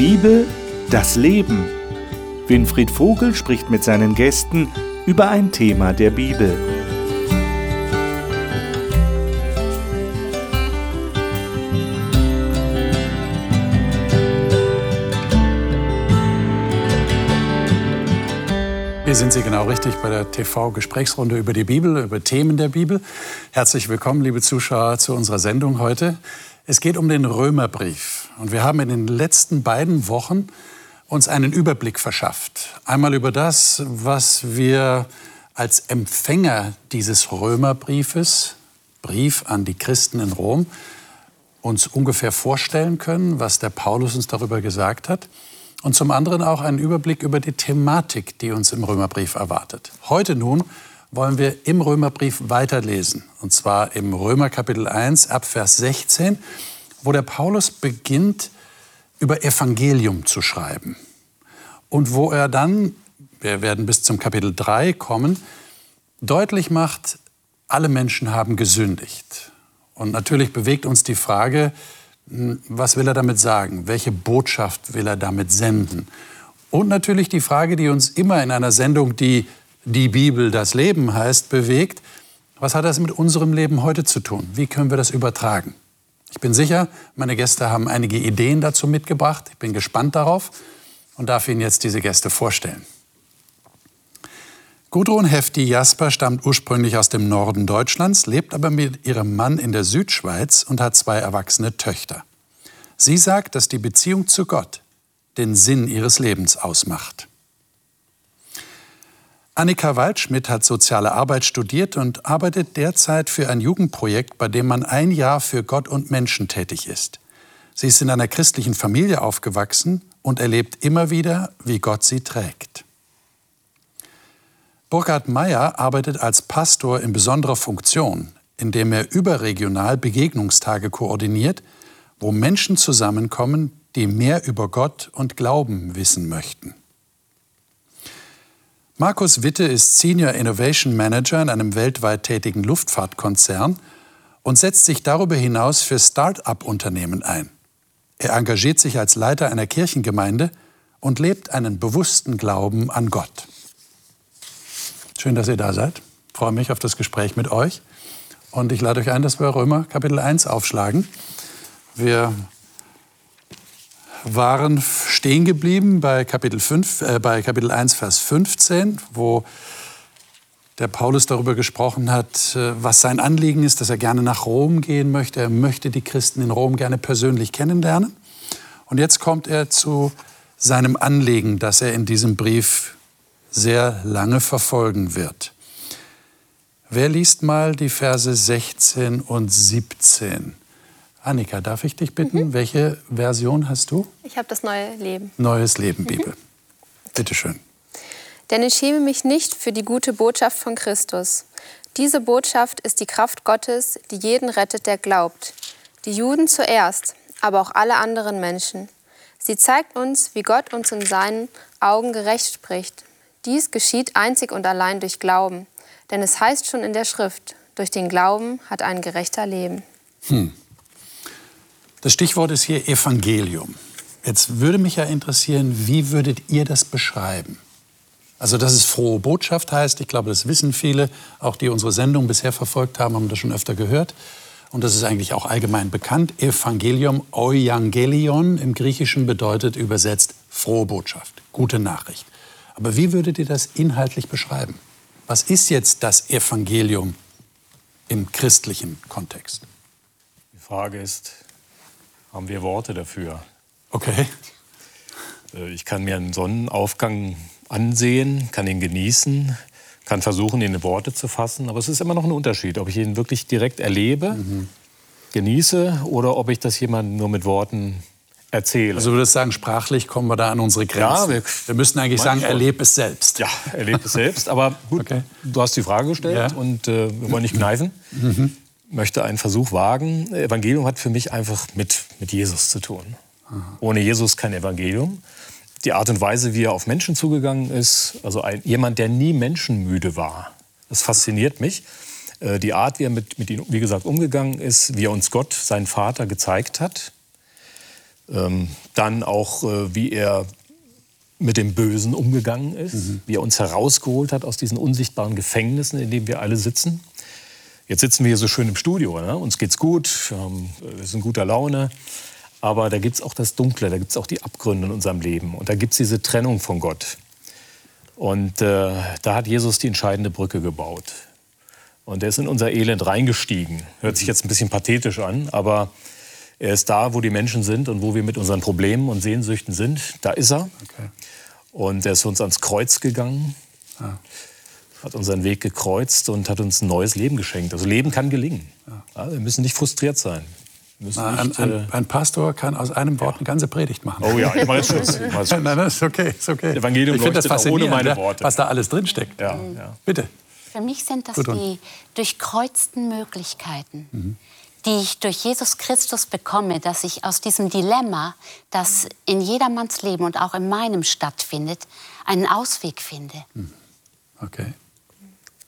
Bibel, das Leben. Winfried Vogel spricht mit seinen Gästen über ein Thema der Bibel. Hier sind Sie genau richtig bei der TV-Gesprächsrunde über die Bibel, über Themen der Bibel. Herzlich willkommen, liebe Zuschauer, zu unserer Sendung heute. Es geht um den Römerbrief. Und wir haben in den letzten beiden Wochen uns einen Überblick verschafft. Einmal über das, was wir als Empfänger dieses Römerbriefes, Brief an die Christen in Rom, uns ungefähr vorstellen können, was der Paulus uns darüber gesagt hat. Und zum anderen auch einen Überblick über die Thematik, die uns im Römerbrief erwartet. Heute nun wollen wir im Römerbrief weiterlesen. Und zwar im Römer Kapitel 1 ab Vers 16, wo der Paulus beginnt, über Evangelium zu schreiben. Und wo er dann, wir werden bis zum Kapitel 3 kommen, deutlich macht, alle Menschen haben gesündigt. Und natürlich bewegt uns die Frage, hm, was will er damit sagen? Welche Botschaft will er damit senden? Und natürlich die Frage, die uns immer in einer Sendung, die die Bibel das Leben heißt, bewegt. Was hat das mit unserem Leben heute zu tun? Wie können wir das übertragen? Ich bin sicher, meine Gäste haben einige Ideen dazu mitgebracht. Ich bin gespannt darauf und darf Ihnen jetzt diese Gäste vorstellen. Gudrun Hefti Jasper stammt ursprünglich aus dem Norden Deutschlands, lebt aber mit ihrem Mann in der Südschweiz und hat zwei erwachsene Töchter. Sie sagt, dass die Beziehung zu Gott den Sinn ihres Lebens ausmacht. Annika Waldschmidt hat soziale Arbeit studiert und arbeitet derzeit für ein Jugendprojekt, bei dem man ein Jahr für Gott und Menschen tätig ist. Sie ist in einer christlichen Familie aufgewachsen und erlebt immer wieder, wie Gott sie trägt. Burkhard Meyer arbeitet als Pastor in besonderer Funktion, indem er überregional Begegnungstage koordiniert, wo Menschen zusammenkommen, die mehr über Gott und Glauben wissen möchten. Markus Witte ist Senior Innovation Manager in einem weltweit tätigen Luftfahrtkonzern und setzt sich darüber hinaus für Start-up-Unternehmen ein. Er engagiert sich als Leiter einer Kirchengemeinde und lebt einen bewussten Glauben an Gott. Schön, dass ihr da seid. Ich freue mich auf das Gespräch mit euch. Und ich lade euch ein, dass wir Römer Kapitel 1 aufschlagen. Wir waren stehen geblieben bei Kapitel, 5, äh, bei Kapitel 1, Vers 15, wo der Paulus darüber gesprochen hat, äh, was sein Anliegen ist, dass er gerne nach Rom gehen möchte. Er möchte die Christen in Rom gerne persönlich kennenlernen. Und jetzt kommt er zu seinem Anliegen, das er in diesem Brief sehr lange verfolgen wird. Wer liest mal die Verse 16 und 17? Annika, darf ich dich bitten, mhm. welche Version hast du? Ich habe das neue Leben. Neues Leben, Bibel. Mhm. Bitte schön. Denn ich schäme mich nicht für die gute Botschaft von Christus. Diese Botschaft ist die Kraft Gottes, die jeden rettet, der glaubt. Die Juden zuerst, aber auch alle anderen Menschen. Sie zeigt uns, wie Gott uns in seinen Augen gerecht spricht. Dies geschieht einzig und allein durch Glauben. Denn es heißt schon in der Schrift, durch den Glauben hat ein Gerechter Leben. Hm. Das Stichwort ist hier Evangelium. Jetzt würde mich ja interessieren, wie würdet ihr das beschreiben? Also, dass es frohe Botschaft heißt, ich glaube, das wissen viele, auch die unsere Sendung bisher verfolgt haben, haben das schon öfter gehört. Und das ist eigentlich auch allgemein bekannt. Evangelium, Euangelion im Griechischen bedeutet übersetzt frohe Botschaft, gute Nachricht. Aber wie würdet ihr das inhaltlich beschreiben? Was ist jetzt das Evangelium im christlichen Kontext? Die Frage ist, haben wir Worte dafür? Okay. Äh, ich kann mir einen Sonnenaufgang ansehen, kann ihn genießen, kann versuchen, ihn in Worte zu fassen. Aber es ist immer noch ein Unterschied, ob ich ihn wirklich direkt erlebe, mhm. genieße oder ob ich das jemandem nur mit Worten erzähle. Also würdest sagen, sprachlich kommen wir da an unsere Grenzen. Ja, wir, wir müssten eigentlich sagen, erlebe es selbst. Ja, erlebe es selbst. Aber gut, okay. du hast die Frage gestellt ja. und äh, wir wollen nicht kneifen. Mhm. Möchte einen Versuch wagen. Evangelium hat für mich einfach mit, mit Jesus zu tun. Ohne Jesus kein Evangelium. Die Art und Weise, wie er auf Menschen zugegangen ist, also ein, jemand, der nie menschenmüde war, das fasziniert mich. Äh, die Art, wie er mit, mit ihnen, wie gesagt, umgegangen ist, wie er uns Gott, sein Vater, gezeigt hat, Ähm, dann auch, äh, wie er mit dem Bösen umgegangen ist, mhm. wie er uns herausgeholt hat aus diesen unsichtbaren Gefängnissen, in denen wir alle sitzen. Jetzt sitzen wir hier so schön im Studio, ne? uns geht's gut, wir, haben, wir sind in guter Laune. Aber da gibt es auch das Dunkle, da gibt es auch die Abgründe in unserem Leben. Und da gibt es diese Trennung von Gott. Und äh, da hat Jesus die entscheidende Brücke gebaut. Und er ist in unser Elend reingestiegen. Hört sich jetzt ein bisschen pathetisch an, aber er ist da, wo die Menschen sind und wo wir mit unseren Problemen und Sehnsüchten sind. Da ist er. Okay. Und er ist für uns ans Kreuz gegangen, ja. Hat unseren Weg gekreuzt und hat uns ein neues Leben geschenkt. Also Leben kann gelingen. Ja, wir müssen nicht frustriert sein. Nicht, ein, ein, äh, ein, Pastor kann aus einem Wort ja. eine ganze Predigt machen. Oh ja, ich mache jetzt Schluss. Nein, nein, ist okay, ist okay. Evangelium ich finde das ohne meine Worte. was da alles drinsteckt. Ja, ja. Bitte. Für mich sind das die durchkreuzten Möglichkeiten, mhm. die ich durch Jesus Christus bekomme, dass ich aus diesem Dilemma, das in jedermanns Leben und auch in meinem stattfindet, einen Ausweg finde. Mhm. Okay.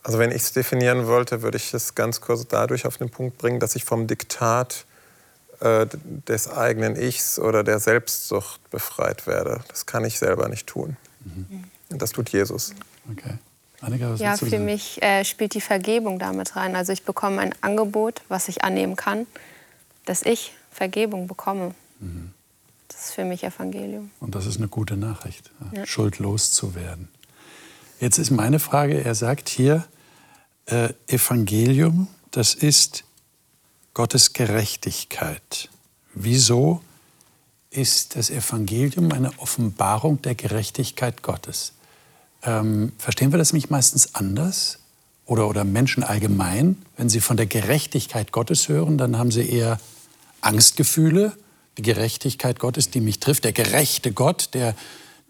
Also wenn ich es definieren wollte, würde ich es ganz kurz dadurch auf den Punkt bringen, dass ich vom Diktat äh, des eigenen Ichs oder der Selbstsucht befreit werde. Das kann ich selber nicht tun. Mhm. Und das tut Jesus. Okay. Annika, ja, für mich äh, spielt die Vergebung damit rein. Also ich bekomme ein Angebot, was ich annehmen kann, dass ich Vergebung bekomme. Mhm. Das ist für mich Evangelium. Und das ist eine gute Nachricht, ja. schuldlos zu werden. Jetzt ist meine Frage, er sagt hier, äh, Evangelium, das ist Gottes Gerechtigkeit. Wieso ist das Evangelium eine Offenbarung der Gerechtigkeit Gottes? Ähm, verstehen wir das nicht meistens anders? Oder, oder Menschen allgemein, wenn sie von der Gerechtigkeit Gottes hören, dann haben sie eher Angstgefühle. Die Gerechtigkeit Gottes, die mich trifft, der gerechte Gott, der,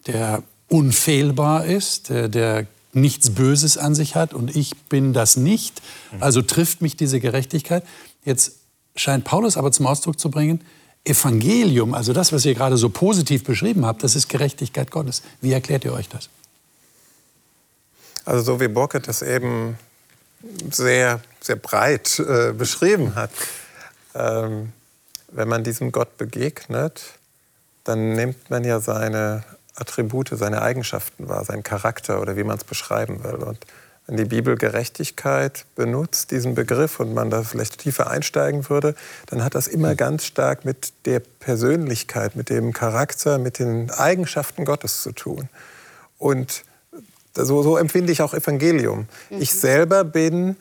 der unfehlbar ist, der, der nichts Böses an sich hat und ich bin das nicht. Also trifft mich diese Gerechtigkeit. Jetzt scheint Paulus aber zum Ausdruck zu bringen, Evangelium, also das, was ihr gerade so positiv beschrieben habt, das ist Gerechtigkeit Gottes. Wie erklärt ihr euch das? Also so wie Burkett das eben sehr, sehr breit äh, beschrieben hat. Ähm, wenn man diesem Gott begegnet, dann nimmt man ja seine Attribute, seine Eigenschaften wahr, seinen Charakter oder wie man es beschreiben will. Und wenn die Bibel Gerechtigkeit benutzt, diesen Begriff, und man da vielleicht tiefer einsteigen würde, dann hat das immer hm. ganz stark mit der Persönlichkeit, mit dem Charakter, mit den Eigenschaften Gottes zu tun. Und so, so empfinde ich auch Evangelium. Mhm. Ich selber bin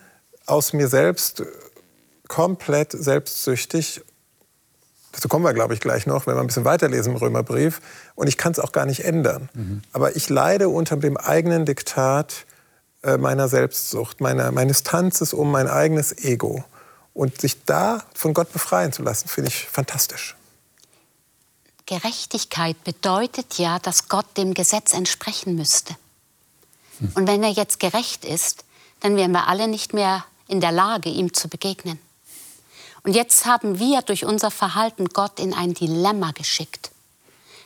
aus mir selbst komplett selbstsüchtig. Dazu kommen wir, glaube ich, gleich noch, wenn wir ein bisschen weiterlesen im Römerbrief. Und ich kann es auch gar nicht ändern. Mhm. Aber ich leide unter dem eigenen Diktat äh, meiner Selbstsucht, meiner, meines Tanzes um mein eigenes Ego. Und sich da von Gott befreien zu lassen, finde ich fantastisch. Gerechtigkeit bedeutet ja, dass Gott dem Gesetz entsprechen müsste. Hm. Und wenn er jetzt gerecht ist, dann wären wir alle nicht mehr in der Lage, ihm zu begegnen. Und jetzt haben wir durch unser Verhalten Gott in ein Dilemma geschickt.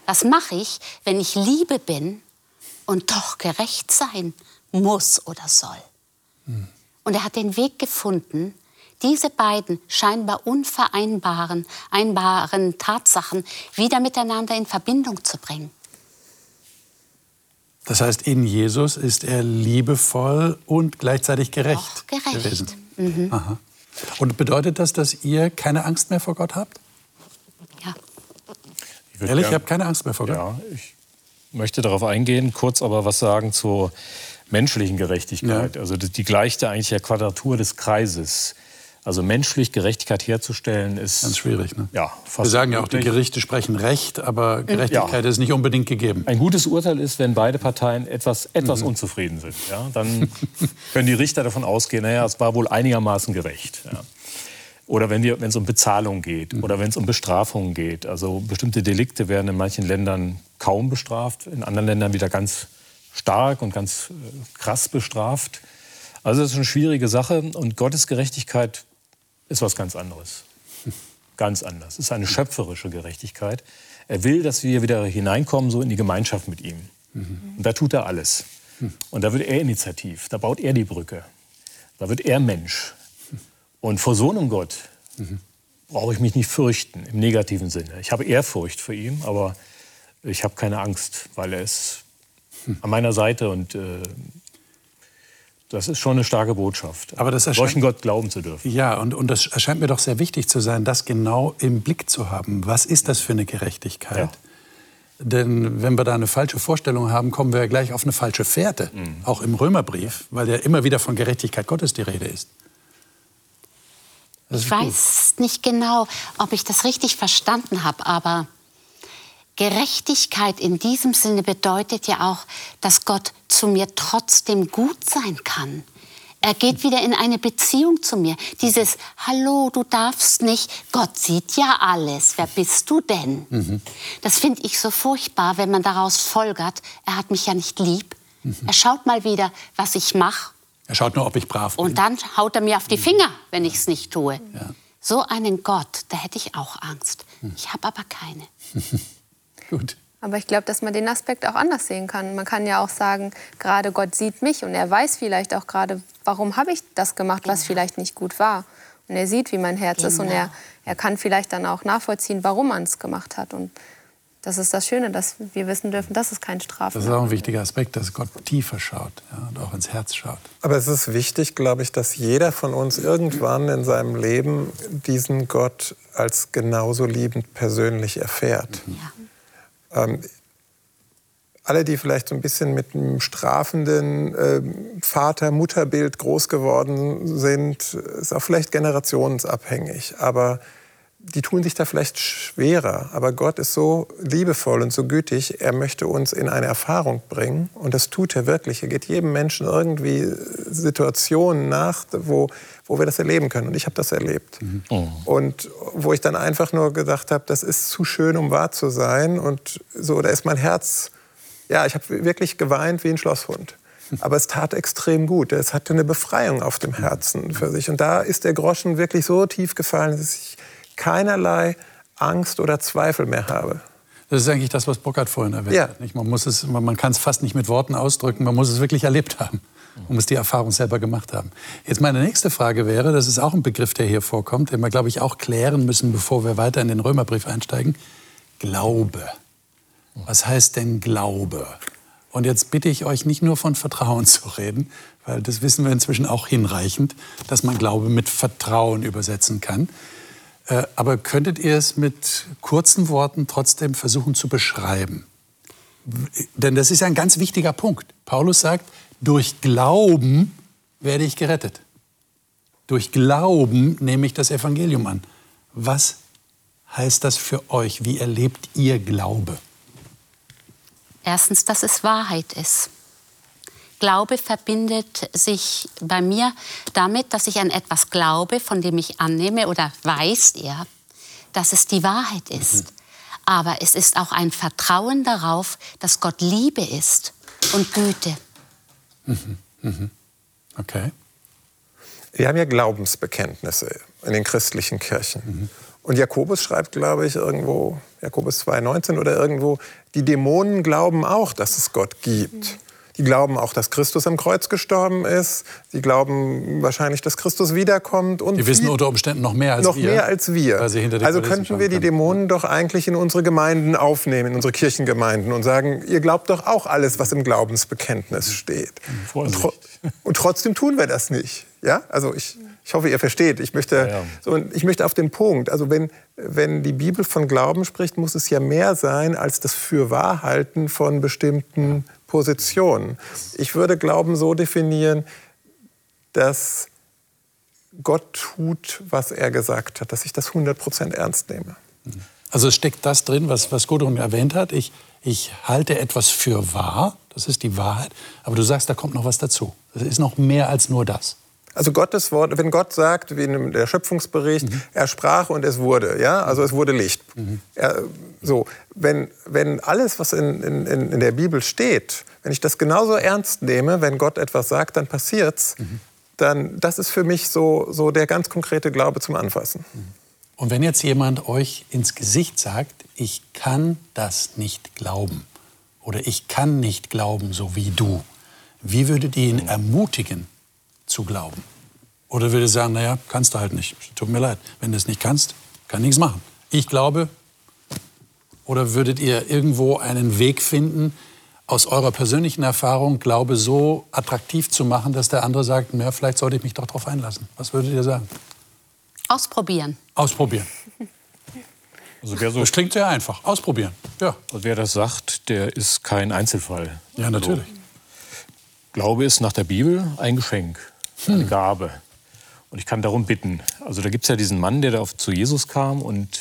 Was mache ich, wenn ich Liebe bin und doch gerecht sein muss oder soll. Hm. Und er hat den Weg gefunden, diese beiden scheinbar unvereinbaren einbaren Tatsachen wieder miteinander in Verbindung zu bringen. Das heißt, in Jesus ist er liebevoll und gleichzeitig gerecht. Auch gerecht. Gewesen. Mhm. Aha. Und bedeutet das, dass ihr keine Angst mehr vor Gott habt? Ja. Ich Ehrlich, ich habe keine Angst mehr vor Gott. Ja, ich möchte darauf eingehen, kurz aber was sagen zu menschlichen Gerechtigkeit. Ja. Also die gleicht eigentlich der Quadratur des Kreises. Also menschlich Gerechtigkeit herzustellen ist ganz schwierig. Ne? Ja, fast Wir sagen ja auch, die Gerichte sprechen Recht, aber Gerechtigkeit ja. ist nicht unbedingt gegeben. Ein gutes Urteil ist, wenn beide Parteien etwas, etwas mhm. unzufrieden sind. Ja, dann können die Richter davon ausgehen, naja, es war wohl einigermaßen gerecht. Ja. Oder wenn es um Bezahlung geht mhm. oder wenn es um Bestrafungen geht. Also bestimmte Delikte werden in manchen Ländern kaum bestraft, in anderen Ländern wieder ganz stark und ganz äh, krass bestraft. Also das ist eine schwierige Sache und Gottes Gerechtigkeit ist was ganz anderes. Ganz anders. Ist eine schöpferische Gerechtigkeit. Er will, dass wir wieder hineinkommen so in die Gemeinschaft mit ihm. Mhm. Und da tut er alles. Und da wird er initiativ, da baut er die Brücke. Da wird er Mensch. Und vor so einem Gott, mhm. brauche ich mich nicht fürchten im negativen Sinne. Ich habe Ehrfurcht vor ihm, aber ich habe keine Angst, weil er ist an meiner Seite und äh, das ist schon eine starke Botschaft. Aber das solchen Gott glauben zu dürfen. Ja, und, und das erscheint mir doch sehr wichtig zu sein, das genau im Blick zu haben. Was ist das für eine Gerechtigkeit? Ja. Denn wenn wir da eine falsche Vorstellung haben, kommen wir ja gleich auf eine falsche Fährte. Mhm. Auch im Römerbrief, weil ja immer wieder von Gerechtigkeit Gottes die Rede ist. ist ich weiß nicht genau, ob ich das richtig verstanden habe, aber Gerechtigkeit in diesem Sinne bedeutet ja auch, dass Gott zu mir trotzdem gut sein kann. Er geht wieder in eine Beziehung zu mir. Dieses Hallo, du darfst nicht, Gott sieht ja alles, wer bist du denn? Mhm. Das finde ich so furchtbar, wenn man daraus folgert, er hat mich ja nicht lieb. Mhm. Er schaut mal wieder, was ich mache. Er schaut nur, ob ich brav bin. Und dann haut er mir auf die Finger, wenn ich es nicht tue. Ja. So einen Gott, da hätte ich auch Angst. Mhm. Ich habe aber keine. Gut. Aber ich glaube, dass man den Aspekt auch anders sehen kann. Man kann ja auch sagen, gerade Gott sieht mich und er weiß vielleicht auch gerade, warum habe ich das gemacht, was genau. vielleicht nicht gut war. Und er sieht, wie mein Herz genau. ist und er, er kann vielleicht dann auch nachvollziehen, warum man es gemacht hat. Und das ist das Schöne, dass wir wissen dürfen, das ist kein Strafe. Das ist auch ein wichtiger Aspekt, dass Gott tiefer schaut ja, und auch ins Herz schaut. Aber es ist wichtig, glaube ich, dass jeder von uns irgendwann in seinem Leben diesen Gott als genauso liebend persönlich erfährt. Ja. Ähm, alle, die vielleicht so ein bisschen mit einem strafenden äh, Vater-Mutter-Bild groß geworden sind, ist auch vielleicht generationsabhängig. Aber die tun sich da vielleicht schwerer. Aber Gott ist so liebevoll und so gütig, er möchte uns in eine Erfahrung bringen. Und das tut er wirklich. Er geht jedem Menschen irgendwie Situationen nach, wo, wo wir das erleben können. Und ich habe das erlebt. Mhm. Oh. Und wo ich dann einfach nur gedacht habe, das ist zu schön, um wahr zu sein. Und so, da ist mein Herz, ja, ich habe wirklich geweint wie ein Schlosshund. Aber es tat extrem gut. Es hatte eine Befreiung auf dem Herzen für sich. Und da ist der Groschen wirklich so tief gefallen, dass ich keinerlei Angst oder Zweifel mehr habe. Das ist eigentlich das, was Burkhard vorhin erwähnt ja. hat. Nicht? Man, muss es, man, man kann es fast nicht mit Worten ausdrücken, man muss es wirklich erlebt haben. Man muss die Erfahrung selber gemacht haben. Jetzt meine nächste Frage wäre, das ist auch ein Begriff, der hier vorkommt, den wir, glaube ich, auch klären müssen, bevor wir weiter in den Römerbrief einsteigen. Glaube. Was heißt denn Glaube? Und jetzt bitte ich euch nicht nur von Vertrauen zu reden, weil das wissen wir inzwischen auch hinreichend, dass man Glaube mit Vertrauen übersetzen kann. Äh, aber könntet ihr es mit kurzen Worten trotzdem versuchen zu beschreiben? Denn das ist ein ganz wichtiger Punkt. Paulus sagt, durch Glauben werde ich gerettet. Durch Glauben nehme ich das Evangelium an. Was heißt das für euch? Wie erlebt ihr Glaube? Erstens, dass es Wahrheit ist. Glaube verbindet sich bei mir damit, dass ich an etwas glaube, von dem ich annehme oder weiß er, dass es die Wahrheit ist. Mhm. Aber es ist auch ein Vertrauen darauf, dass Gott Liebe ist und Güte. Mhm. Mhm. Okay. Wir haben ja Glaubensbekenntnisse in den christlichen Kirchen. Mhm. Und Jakobus schreibt, glaube ich, irgendwo, Jakobus 2,19 oder irgendwo, die Dämonen glauben auch, dass es Gott gibt. Die glauben auch, dass Christus am Kreuz gestorben ist. Die glauben wahrscheinlich, dass Christus wiederkommt. Und die wissen unter Umständen noch mehr als noch wir. Noch mehr als wir. also könnten wir die Dämonen doch eigentlich in unsere Gemeinden aufnehmen, in unsere Kirchengemeinden und sagen, ihr glaubt doch auch alles, was im Glaubensbekenntnis steht. Und, tro und, trotzdem tun wir das nicht. Ja? Also ich, ich hoffe, ihr versteht. Ich möchte, ja, ja. So, ich möchte auf den Punkt. Also wenn, wenn die Bibel von Glauben spricht, muss es ja mehr sein als das Fürwahrhalten von bestimmten Positionen. Ich würde Glauben so definieren, dass Gott tut, was er gesagt hat, dass ich das 100% ernst nehme. Also es steckt das drin, was, was Gudrun erwähnt hat. Ich, ich halte etwas für wahr, das ist die Wahrheit. Aber du sagst, da kommt noch was dazu. Es ist noch mehr als nur das. Also Gottes Wort, wenn Gott sagt, wie in der Schöpfungsbericht, mhm. er sprach und es wurde, ja, also es wurde Licht. Mhm. Er, so, wenn, wenn alles, was in, in, in der Bibel steht, wenn ich das genauso ernst nehme, wenn Gott etwas sagt, dann passiert's, mhm. dann das ist für mich so, so der ganz konkrete Glaube zum Anfassen. Mhm. Und wenn jetzt jemand euch ins Gesicht sagt, ich kann das nicht glauben oder ich kann nicht glauben, so wie du, wie würdet ihr ihn mhm. ermutigen, zu glauben? Oder würde sagen, naja, kannst du halt nicht. Tut mir leid, wenn du es nicht kannst, kann nichts machen. Ich glaube, oder würdet ihr irgendwo einen Weg finden, aus eurer persönlichen Erfahrung Glaube so attraktiv zu machen, dass der andere sagt, ja, vielleicht sollte ich mich doch darauf einlassen? Was würdet ihr sagen? Ausprobieren. Ausprobieren. Also wer so das klingt sehr einfach. Ausprobieren. Ja. Also wer das sagt, der ist kein Einzelfall. Ja, natürlich. Also, Glaube ist nach der Bibel ein Geschenk, eine hm. Gabe. Und ich kann darum bitten. Also da gibt es ja diesen Mann, der da zu Jesus kam und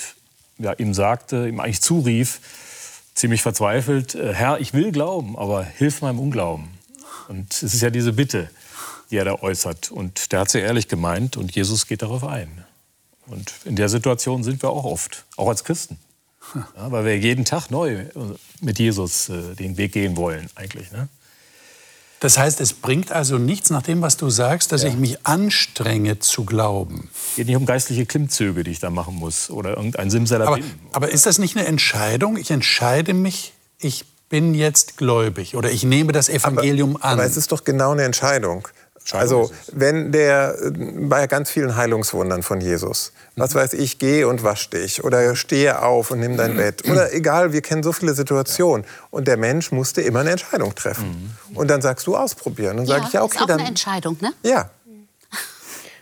ja, ihm sagte, ihm eigentlich zurief, ziemlich verzweifelt, äh, Herr, ich will glauben, aber hilf meinem Unglauben. Und es ist ja diese Bitte, die er da äußert. Und der hat sie ehrlich gemeint und Jesus geht darauf ein. Und in der Situation sind wir auch oft, auch als Christen. Ja, weil wir jeden Tag neu mit Jesus äh, den Weg gehen wollen, eigentlich. Ne? Das heißt, es bringt also nichts nach dem, was du sagst, dass ja. ich mich anstrenge zu glauben. Es geht nicht um geistliche Klimmzüge, die ich da machen muss oder irgendein Simsalabim. Aber, aber ist das nicht eine Entscheidung? Ich entscheide mich, ich bin jetzt gläubig oder ich nehme das Evangelium aber, an. Aber es ist doch genau eine Entscheidung. Also wenn der bei ganz vielen Heilungswundern von Jesus, was weiß ich, geh und wasch dich oder stehe auf und nimm dein Bett oder egal, wir kennen so viele Situationen und der Mensch musste immer eine Entscheidung treffen mhm. und dann sagst du ausprobieren und ja, sage ich ja okay, ist auch dann eine Entscheidung, ne? Ja.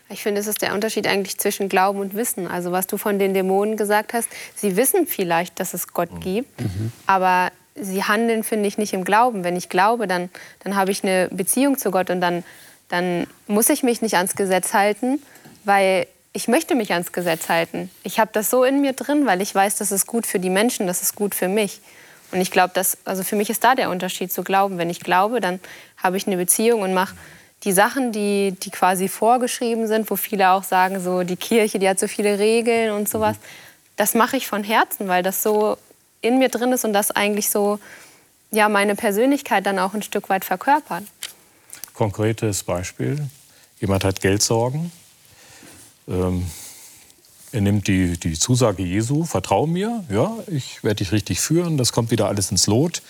Ich finde, es ist der Unterschied eigentlich zwischen Glauben und Wissen. Also was du von den Dämonen gesagt hast, sie wissen vielleicht, dass es Gott mhm. gibt, mhm. aber sie handeln, finde ich, nicht im Glauben. Wenn ich glaube, dann, dann habe ich eine Beziehung zu Gott und dann dann muss ich mich nicht ans Gesetz halten, weil ich möchte mich ans Gesetz halten. Ich habe das so in mir drin, weil ich weiß, das ist gut für die Menschen, das ist gut für mich. Und ich glaube, dass also für mich ist da der Unterschied zu glauben. Wenn ich glaube, dann habe ich eine Beziehung und mache die Sachen, die, die quasi vorgeschrieben sind, wo viele auch sagen, so die Kirche, die hat so viele Regeln und sowas. Das mache ich von Herzen, weil das so in mir drin ist und das eigentlich so ja meine Persönlichkeit dann auch ein Stück weit verkörpert. Konkretes Beispiel. Jemand hat Geldsorgen. Ähm, er nimmt die, die Zusage Jesu, vertrau mir, ja, ich werde dich richtig führen, das kommt wieder alles ins Lot.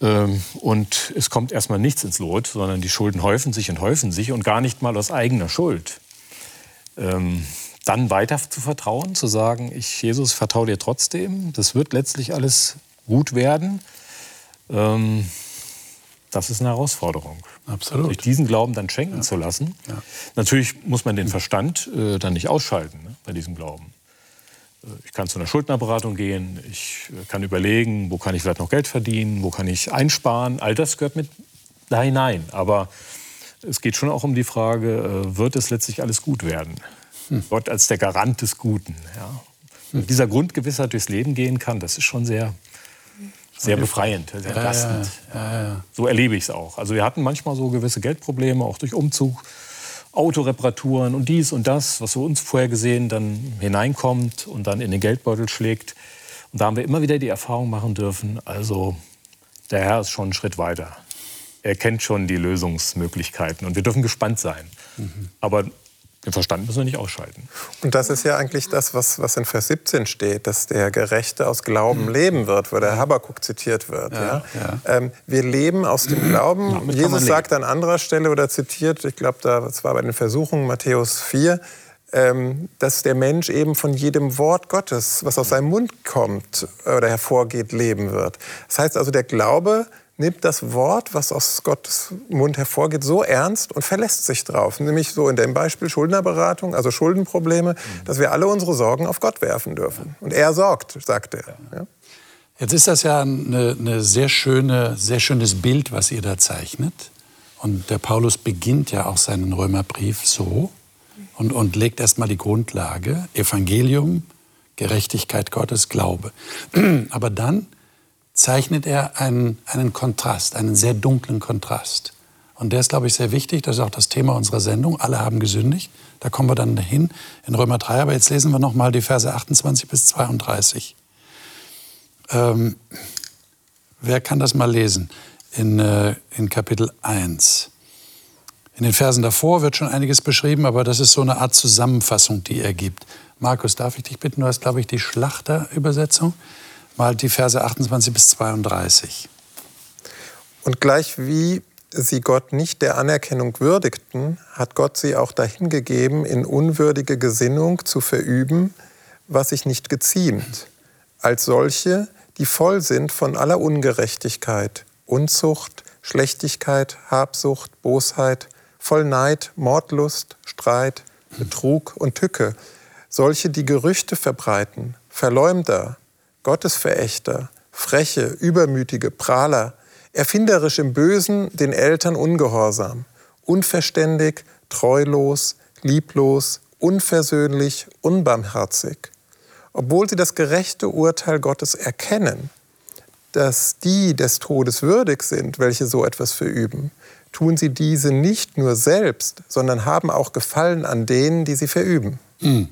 Ähm, und es kommt erstmal nichts ins Lot, sondern die Schulden häufen sich und häufen sich und gar nicht mal aus eigener Schuld. Ähm, dann weiter zu vertrauen, zu sagen, ich, Jesus, vertraue dir trotzdem, das wird letztlich alles gut werden. Ähm, das ist eine Herausforderung. Absolut. Sich diesen Glauben dann schenken ja. zu lassen. Ja. Natürlich muss man den Verstand äh, dann nicht ausschalten ne, bei diesem Glauben. Äh, ich kann zu einer Schuldnerberatung gehen, ich äh, kann überlegen, wo kann ich vielleicht noch Geld verdienen, wo kann ich einsparen. All das gehört mit da hinein. Aber es geht schon auch um die Frage, äh, wird es letztlich alles gut werden? Hm. Gott als der Garant des Guten. Ja. Hm. Dieser Grundgewissheit durchs Leben gehen kann, das ist schon sehr sehr befreiend, sehr entlastend. Ja, ja, so erlebe ich es auch. Also wir hatten manchmal so gewisse Geldprobleme, auch durch Umzug, Autoreparaturen und dies und das, was für uns vorher gesehen dann hineinkommt und dann in den Geldbeutel schlägt. Und da haben wir immer wieder die Erfahrung machen dürfen, also der Herr ist schon einen Schritt weiter. Er kennt schon die Lösungsmöglichkeiten und wir dürfen gespannt sein. Mhm. Aber den Verstand müssen wir nicht ausschalten. Und das ist ja eigentlich das, was, was in Vers 17 steht, dass der Gerechte aus Glauben mhm. leben wird, wo der Habakuk zitiert wird. Ja, ja. ja. Ähm, wir leben aus dem Glauben. Ja, Jesus sagt an anderer Stelle oder zitiert, ich glaube, das war bei den Versuchungen, Matthäus 4, ähm, dass der Mensch eben von jedem Wort Gottes, was aus seinem Mund kommt oder hervorgeht, leben wird. Das heißt also, der Glaube nimmt das Wort, was aus Gottes Mund hervorgeht, so ernst und verlässt sich drauf. Nämlich so in dem Beispiel Schuldnerberatung, also Schuldenprobleme, mhm. dass wir alle unsere Sorgen auf Gott werfen dürfen. Und er sorgt, sagt er. Ja. Jetzt ist das ja eine sehr, schöne, sehr schönes Bild, was ihr da zeichnet. Und der Paulus beginnt ja auch seinen Römerbrief so und, und legt erstmal die Grundlage, Evangelium, Gerechtigkeit Gottes, Glaube. Aber dann zeichnet er einen, einen Kontrast, einen sehr dunklen Kontrast. Und der ist, glaube ich, sehr wichtig. Das ist auch das Thema unserer Sendung. Alle haben gesündigt. Da kommen wir dann hin in Römer 3. Aber jetzt lesen wir noch mal die Verse 28 bis 32. Ähm, wer kann das mal lesen? In, äh, in Kapitel 1. In den Versen davor wird schon einiges beschrieben, aber das ist so eine Art Zusammenfassung, die er gibt. Markus, darf ich dich bitten? Du hast, glaube ich, die Schlachterübersetzung mal die Verse 28 bis 32. Und gleich wie sie Gott nicht der Anerkennung würdigten, hat Gott sie auch dahingegeben, in unwürdige Gesinnung zu verüben, was sich nicht geziemt, als solche, die voll sind von aller Ungerechtigkeit, Unzucht, Schlechtigkeit, Habsucht, Bosheit, voll Neid, Mordlust, Streit, Betrug und Tücke, solche, die Gerüchte verbreiten, Verleumder, Gottesverächter, freche, übermütige Prahler, erfinderisch im Bösen, den Eltern ungehorsam, unverständig, treulos, lieblos, unversöhnlich, unbarmherzig. Obwohl sie das gerechte Urteil Gottes erkennen, dass die des Todes würdig sind, welche so etwas verüben, tun sie diese nicht nur selbst, sondern haben auch Gefallen an denen, die sie verüben. Mhm.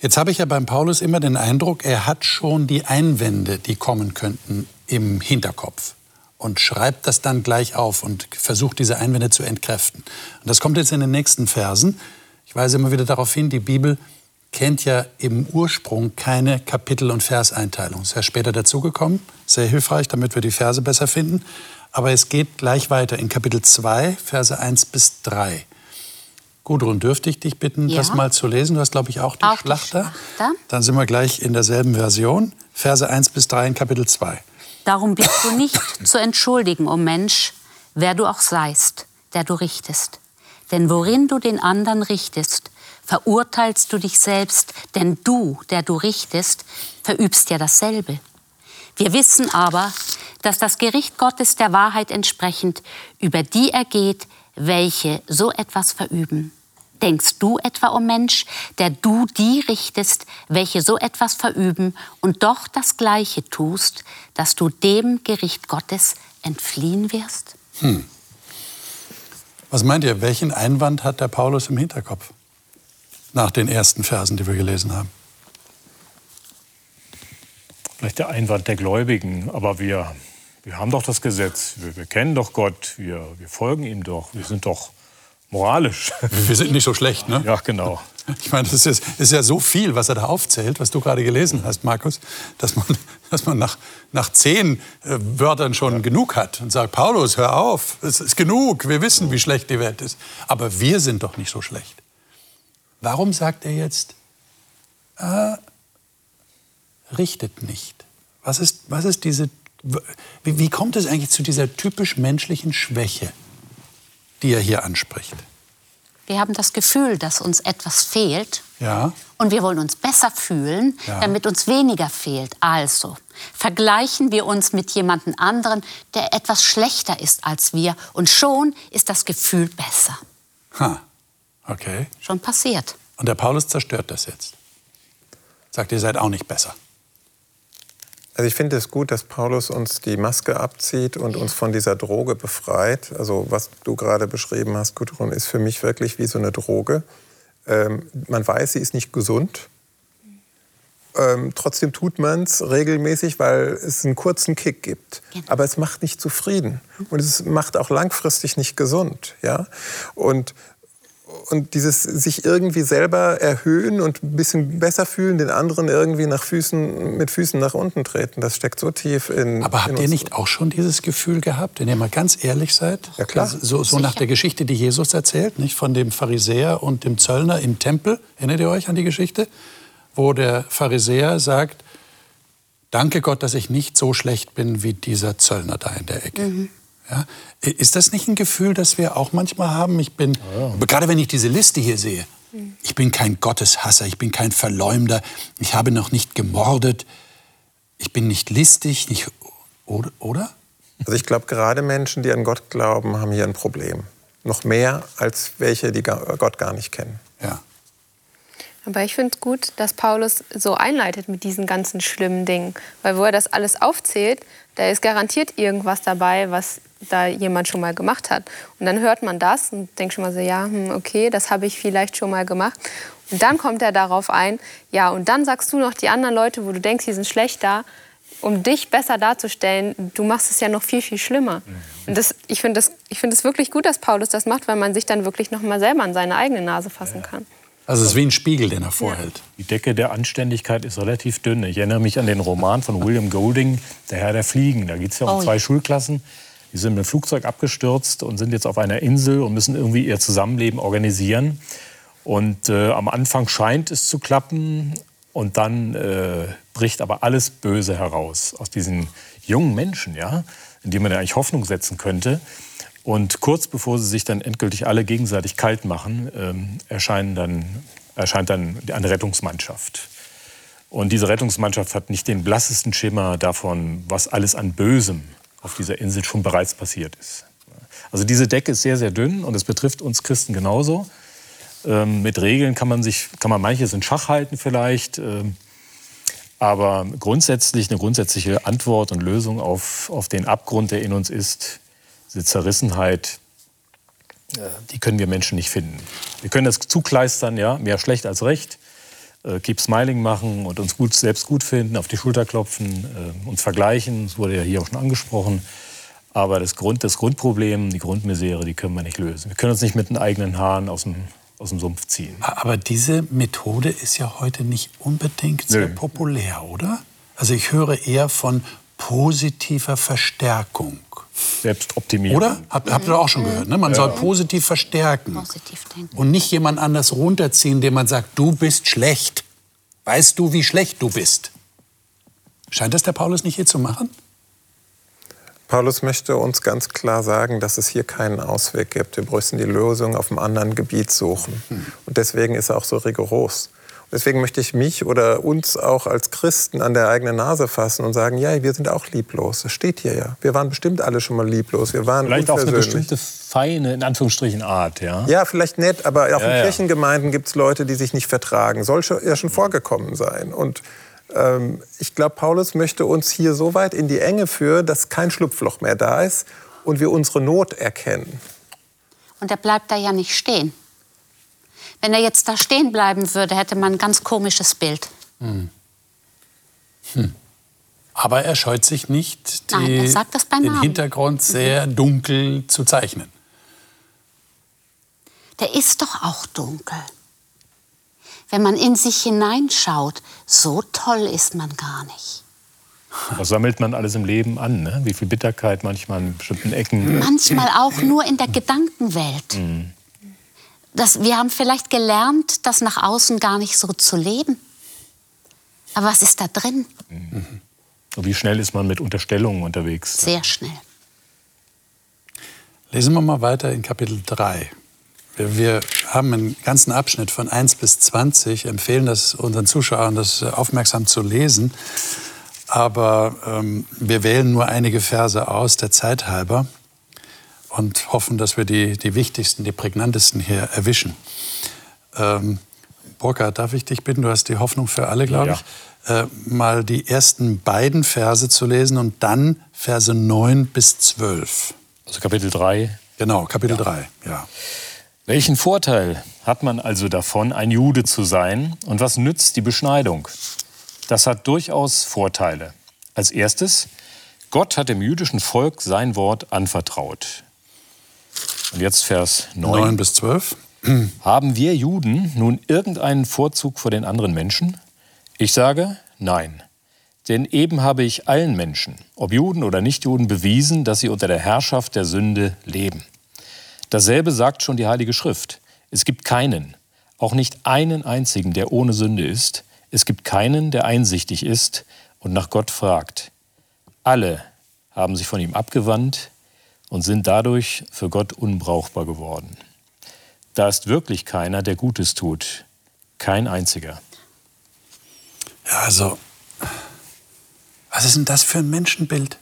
Jetzt habe ich ja beim Paulus immer den Eindruck, er hat schon die Einwände, die kommen könnten, im Hinterkopf und schreibt das dann gleich auf und versucht diese Einwände zu entkräften. Und das kommt jetzt in den nächsten Versen. Ich weise immer wieder darauf hin, die Bibel kennt ja im Ursprung keine Kapitel- und Verseinteilung. Ist ja später dazugekommen, sehr hilfreich, damit wir die Verse besser finden. Aber es geht gleich weiter in Kapitel 2, Verse 1 bis 3. Gudrun, dürfte ich dich bitten, ja. das mal zu lesen? Du hast, glaube ich, auch die, auch Schlachter. die Schlachter. Dann sind wir gleich in derselben Version. Verse 1 bis 3 in Kapitel 2. Darum bist du nicht zu entschuldigen, o oh Mensch, wer du auch seist, der du richtest. Denn worin du den anderen richtest, verurteilst du dich selbst, denn du, der du richtest, verübst ja dasselbe. Wir wissen aber, dass das Gericht Gottes der Wahrheit entsprechend über die ergeht, welche so etwas verüben. Denkst du etwa, o oh Mensch, der du die richtest, welche so etwas verüben und doch das Gleiche tust, dass du dem Gericht Gottes entfliehen wirst? Hm. Was meint ihr, welchen Einwand hat der Paulus im Hinterkopf? Nach den ersten Versen, die wir gelesen haben. Vielleicht der Einwand der Gläubigen, aber wir wir haben doch das Gesetz, wir, wir kennen doch Gott, wir, wir, folgen ihm doch, wir sind doch moralisch. Wir sind nicht so schlecht, ne? Ja, genau. Ich meine, das ist, ist ja so viel, was er da aufzählt, was du gerade gelesen hast, Markus, dass man, dass man nach, nach zehn äh, Wörtern schon ja. genug hat und sagt, Paulus, hör auf, es ist genug, wir wissen, wie schlecht die Welt ist. Aber wir sind doch nicht so schlecht. Warum sagt er jetzt, äh, richtet nicht? Was ist, was ist diese wie, wie kommt es eigentlich zu dieser typisch menschlichen Schwäche, die er hier anspricht? Wir haben das Gefühl, dass uns etwas fehlt. Ja. Und wir wollen uns besser fühlen, ja. damit uns weniger fehlt. Also vergleichen wir uns mit jemandem anderen, der etwas schlechter ist als wir. Und schon ist das Gefühl besser. Ha. Okay. Schon passiert. Und der Paulus zerstört das jetzt. Sagt, ihr seid auch nicht besser. Also ich finde es gut, dass Paulus uns die Maske abzieht und uns von dieser Droge befreit. Also was du gerade beschrieben hast, Gudrun, ist für mich wirklich wie so eine Droge. Ähm, man weiß, sie ist nicht gesund. Ähm, trotzdem tut man es regelmäßig, weil es einen kurzen Kick gibt. Genau. Aber es macht nicht zufrieden. Und es macht auch langfristig nicht gesund. Ja? Und und dieses sich irgendwie selber erhöhen und ein bisschen besser fühlen, den anderen irgendwie nach Füßen, mit Füßen nach unten treten, das steckt so tief in. Aber habt in ihr nicht auch schon dieses Gefühl gehabt, wenn ihr mal ganz ehrlich seid? Ja klar. So, so nach der Geschichte, die Jesus erzählt, nicht von dem Pharisäer und dem Zöllner im Tempel. Erinnert ihr euch an die Geschichte, wo der Pharisäer sagt: Danke Gott, dass ich nicht so schlecht bin wie dieser Zöllner da in der Ecke. Mhm. Ja? Ist das nicht ein Gefühl, das wir auch manchmal haben? Ich bin, ja. gerade wenn ich diese Liste hier sehe, ich bin kein Gotteshasser, ich bin kein Verleumder, ich habe noch nicht gemordet, ich bin nicht listig, nicht, oder? Also ich glaube, gerade Menschen, die an Gott glauben, haben hier ein Problem. Noch mehr als welche, die Gott gar nicht kennen. Ja. Aber ich finde es gut, dass Paulus so einleitet mit diesen ganzen schlimmen Dingen. Weil wo er das alles aufzählt, da ist garantiert irgendwas dabei, was da jemand schon mal gemacht hat. Und dann hört man das und denkt schon mal so, ja, hm, okay, das habe ich vielleicht schon mal gemacht. Und dann kommt er darauf ein, ja, und dann sagst du noch die anderen Leute, wo du denkst, die sind schlechter, um dich besser darzustellen, du machst es ja noch viel, viel schlimmer. Und das, ich finde es find wirklich gut, dass Paulus das macht, weil man sich dann wirklich noch mal selber an seine eigene Nase fassen kann. Also es ist wie ein Spiegel, den er vorhält. Die Decke der Anständigkeit ist relativ dünn. Ich erinnere mich an den Roman von William Golding, Der Herr der Fliegen. Da geht es ja um oh, zwei ja. Schulklassen Die sind mit dem Flugzeug abgestürzt und sind jetzt auf einer Insel und müssen irgendwie ihr Zusammenleben organisieren. Und äh, am Anfang scheint es zu klappen und dann äh, bricht aber alles Böse heraus aus diesen jungen Menschen, ja, in die man ja eigentlich Hoffnung setzen könnte. Und kurz bevor sie sich dann endgültig alle gegenseitig kalt machen, ähm, erscheinen dann, erscheint dann eine Rettungsmannschaft. Und diese Rettungsmannschaft hat nicht den blassesten Schimmer davon, was alles an Bösem auf dieser Insel schon bereits passiert ist. Also diese Decke ist sehr, sehr dünn und es betrifft uns Christen genauso. Ähm, mit Regeln kann man, sich, kann man manches in Schach halten vielleicht. Ähm, aber grundsätzlich eine grundsätzliche Antwort und Lösung auf, auf den Abgrund, der in uns ist, diese Zerrissenheit, äh, die können wir Menschen nicht finden. Wir können das zukleistern, ja, mehr schlecht als recht äh, Keep Smiling machen und uns gut, selbst gut finden, auf die Schulter klopfen, äh, uns vergleichen. Das wurde ja hier auch schon angesprochen. Aber das, Grund, das Grundproblem, die Grundmisere, die können wir nicht lösen. Wir können uns nicht mit den eigenen Haaren aus dem, aus dem Sumpf ziehen. Aber diese Methode ist ja heute nicht unbedingt sehr Nö. populär, oder? Also ich höre eher von positiver Verstärkung. Selbstoptimierung. Oder? Habt, habt ihr auch schon gehört. Ne? Man ja. soll positiv verstärken. Positiv denken. Und nicht jemand anders runterziehen, indem man sagt, du bist schlecht. Weißt du, wie schlecht du bist? Scheint das der Paulus nicht hier zu machen? Paulus möchte uns ganz klar sagen, dass es hier keinen Ausweg gibt. Wir müssen die Lösung auf einem anderen Gebiet suchen. Hm. Und deswegen ist er auch so rigoros. Deswegen möchte ich mich oder uns auch als Christen an der eigenen Nase fassen und sagen, ja, wir sind auch lieblos. Das steht hier ja. Wir waren bestimmt alle schon mal lieblos. Wir waren Vielleicht auf eine bestimmte feine, in Anführungsstrichen, Art, ja? Ja, vielleicht nett, aber auch ja, in ja. Kirchengemeinden gibt es Leute, die sich nicht vertragen. Soll ja schon vorgekommen sein. Und ähm, ich glaube, Paulus möchte uns hier so weit in die Enge führen, dass kein Schlupfloch mehr da ist und wir unsere Not erkennen. Und er bleibt da ja nicht stehen. Wenn er jetzt da stehen bleiben würde, hätte man ein ganz komisches Bild. Hm. Hm. Aber er scheut sich nicht, die, Nein, den Hintergrund sehr dunkel zu zeichnen. Der ist doch auch dunkel. Wenn man in sich hineinschaut, so toll ist man gar nicht. Was sammelt man alles im Leben an? Ne? Wie viel Bitterkeit manchmal in bestimmten Ecken? Manchmal auch nur in der Gedankenwelt. Mhm das, wir haben vielleicht gelernt, das nach außen gar nicht so zu leben. Aber was ist da drin? Mhm. Wie schnell ist man mit Unterstellungen unterwegs? Sehr schnell. Lesen wir mal weiter in Kapitel 3. Wir, wir haben einen ganzen Abschnitt von 1 bis 20, empfehlen das unseren Zuschauern, das aufmerksam zu lesen. Aber ähm, wir wählen nur einige Verse aus, der Zeit halber und hoffen, dass wir die, die wichtigsten, die prägnantesten hier erwischen. Ähm, Burkhard, darf ich dich bitten, du hast die Hoffnung für alle, glaube ja. ich, äh, mal die ersten beiden Verse zu lesen und dann Verse 9 bis 12. Also Kapitel 3. Genau, Kapitel ja. 3, ja. Welchen Vorteil hat man also davon, ein Jude zu sein? Und was nützt die Beschneidung? Das hat durchaus Vorteile. Als erstes, Gott hat dem jüdischen Volk sein Wort anvertraut. Und jetzt Vers 9. 9 bis 12. Haben wir Juden nun irgendeinen Vorzug vor den anderen Menschen? Ich sage nein. Denn eben habe ich allen Menschen, ob Juden oder Nichtjuden, bewiesen, dass sie unter der Herrschaft der Sünde leben. Dasselbe sagt schon die Heilige Schrift. Es gibt keinen, auch nicht einen einzigen, der ohne Sünde ist. Es gibt keinen, der einsichtig ist und nach Gott fragt. Alle haben sich von ihm abgewandt, und sind dadurch für Gott unbrauchbar geworden. Da ist wirklich keiner, der Gutes tut. Kein einziger. Ja, also, was ist denn das für ein Menschenbild?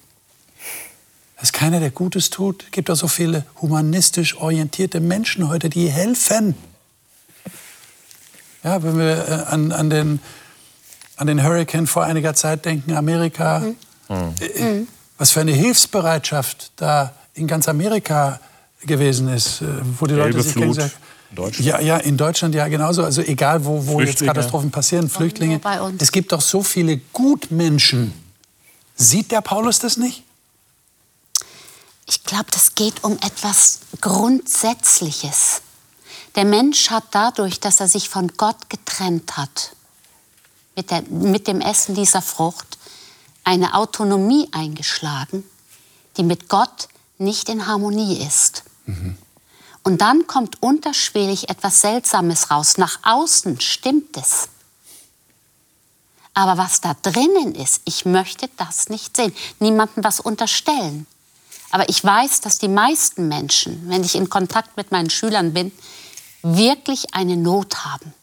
Dass keiner, der Gutes tut. Es gibt doch so viele humanistisch orientierte Menschen heute, die helfen. Ja, wenn wir äh, an, an, den, an den Hurricane vor einiger Zeit denken, Amerika, mhm. mhm. was für eine Hilfsbereitschaft da in ganz Amerika gewesen ist, äh, wo die Leute sich gegenseitig ja, ja, in Deutschland ja genauso. Also egal, wo, wo jetzt Katastrophen passieren, Flüchtlinge. Es gibt doch so viele Gutmenschen. Sieht der Paulus das nicht? Ich glaube, das geht um etwas Grundsätzliches. Der Mensch hat dadurch, dass er sich von Gott getrennt hat, mit, der, mit dem Essen dieser Frucht, eine Autonomie eingeschlagen, die mit Gott nicht in Harmonie ist. Mhm. Und dann kommt unterschwellig etwas Seltsames raus. Nach außen stimmt es. Aber was da drinnen ist, ich möchte das nicht sehen. Niemandem was unterstellen. Aber ich weiß, dass die meisten Menschen, wenn ich in Kontakt mit meinen Schülern bin, wirklich eine Not haben.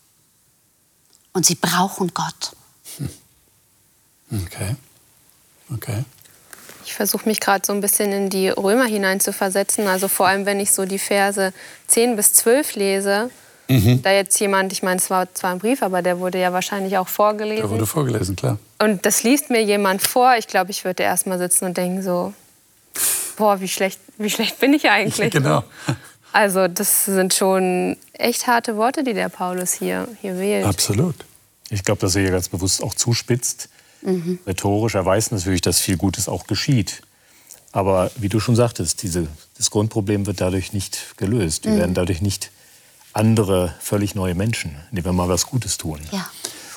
Und sie brauchen Gott. Okay. Okay. Ich versuche mich gerade so ein bisschen in die Römer hinein zu versetzen. Also vor allem, wenn ich so die Verse 10 bis 12 lese, Mhm. Da jetzt jemand, ich meine, es war zwar ein Brief, aber der wurde ja wahrscheinlich auch vorgelesen. Der wurde vorgelesen, klar. Und das liest mir jemand vor. Ich glaube, ich würde erst mal sitzen und denken so, boah, wie schlecht, wie schlecht bin ich eigentlich? genau. Also das sind schon echt harte Worte, die der Paulus hier, hier wählt. Absolut. Ich glaube, dass er hier ganz bewusst auch zuspitzt. Mhm. Rhetorisch, er weiß natürlich, dass viel Gutes auch geschieht. Aber wie du schon sagtest, diese, das Grundproblem wird dadurch nicht gelöst. Wir mhm. werden dadurch nicht andere, völlig neue Menschen, indem wir mal was Gutes tun. Ja.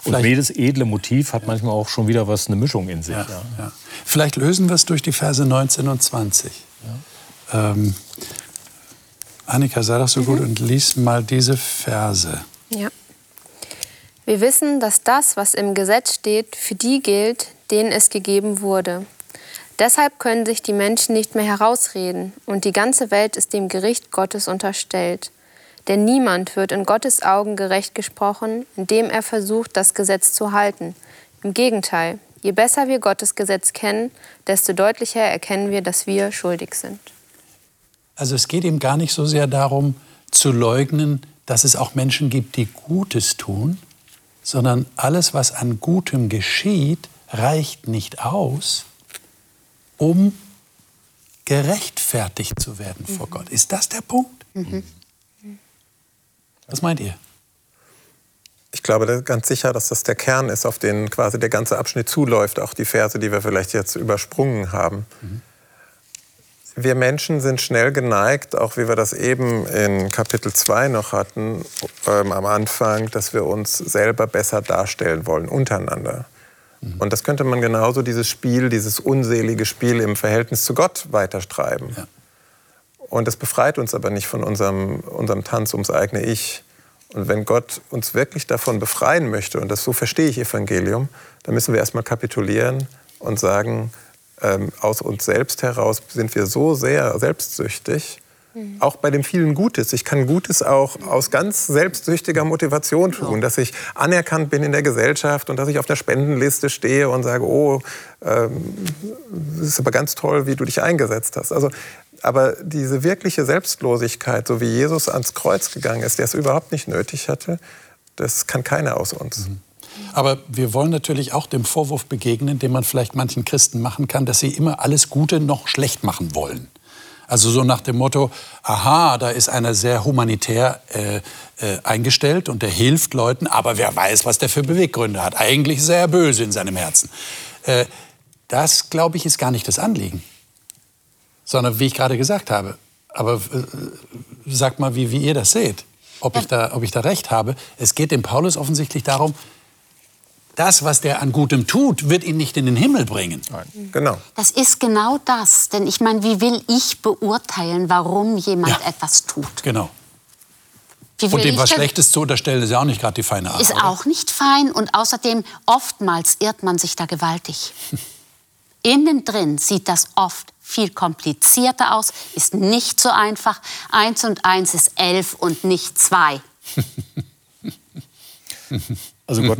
Und Vielleicht, jedes edle Motiv hat manchmal auch schon wieder was, eine Mischung in sich. Ja, ja. Vielleicht lösen wir es durch die Verse 19 und 20. Ähm, Annika, sei doch so mhm. gut und lies mal diese Verse. Ja. Wir wissen, dass das, was im Gesetz steht, für die gilt, denen es gegeben wurde. Deshalb können sich die Menschen nicht mehr herausreden und die ganze Welt ist dem Gericht Gottes unterstellt. Denn niemand wird in Gottes Augen gerecht gesprochen, indem er versucht, das Gesetz zu halten. Im Gegenteil, je besser wir Gottes Gesetz kennen, desto deutlicher erkennen wir, dass wir schuldig sind. Also es geht ihm gar nicht so sehr darum zu leugnen, dass es auch Menschen gibt, die Gutes tun, sondern alles, was an Gutem geschieht, reicht nicht aus, um gerechtfertigt zu werden vor mhm. Gott. Ist das der Punkt? Mhm. Was meint ihr? Ich glaube ganz sicher, dass das der Kern ist, auf den quasi der ganze Abschnitt zuläuft, auch die Verse, die wir vielleicht jetzt übersprungen haben. Mhm. Wir Menschen sind schnell geneigt, auch wie wir das eben in Kapitel 2 noch hatten, ähm, am Anfang, dass wir uns selber besser darstellen wollen, untereinander. Mhm. Und das könnte man genauso dieses Spiel, dieses unselige Spiel im Verhältnis zu Gott weiterstreiben. Ja. Und das befreit uns aber nicht von unserem, unserem Tanz ums eigene Ich. Und wenn Gott uns wirklich davon befreien möchte, und das so verstehe ich Evangelium, dann müssen wir erstmal kapitulieren und sagen, ähm, aus uns selbst heraus sind wir so sehr selbstsüchtig, mhm. auch bei dem vielen Gutes. Ich kann Gutes auch aus ganz selbstsüchtiger Motivation tun, dass ich anerkannt bin in der Gesellschaft und dass ich auf der Spendenliste stehe und sage, oh, ähm, das ist aber ganz toll, wie du dich eingesetzt hast. Also aber diese wirkliche Selbstlosigkeit, so wie Jesus ans Kreuz gegangen ist, der es überhaupt nicht nötig hatte, das kann keiner aus uns. Mhm. Aber wir wollen natürlich auch dem Vorwurf begegnen, den man vielleicht manchen Christen machen kann, dass sie immer alles Gute noch schlecht machen wollen. Also so nach dem Motto, aha, da ist einer sehr humanitär äh, äh, eingestellt und der hilft Leuten, aber wer weiß, was der für Beweggründe hat. Eigentlich ist er böse in seinem Herzen. Äh, das, glaube ich, ist gar nicht das Anliegen sondern wie ich gerade gesagt habe. Aber äh, sagt mal, wie, wie ihr das seht, ob, ja. ich da, ob ich da recht habe. Es geht dem Paulus offensichtlich darum, das, was der an Gutem tut, wird ihn nicht in den Himmel bringen. Nein. Genau. Das ist genau das. Denn ich meine, wie will ich beurteilen, warum jemand ja. etwas tut? Genau. Und dem was Schlechtes zu unterstellen, ist ja auch nicht gerade die feine Art. Ist oder? auch nicht fein und außerdem oftmals irrt man sich da gewaltig. Innen drin sieht das oft viel komplizierter aus, ist nicht so einfach. Eins und eins ist elf und nicht zwei. Also Gott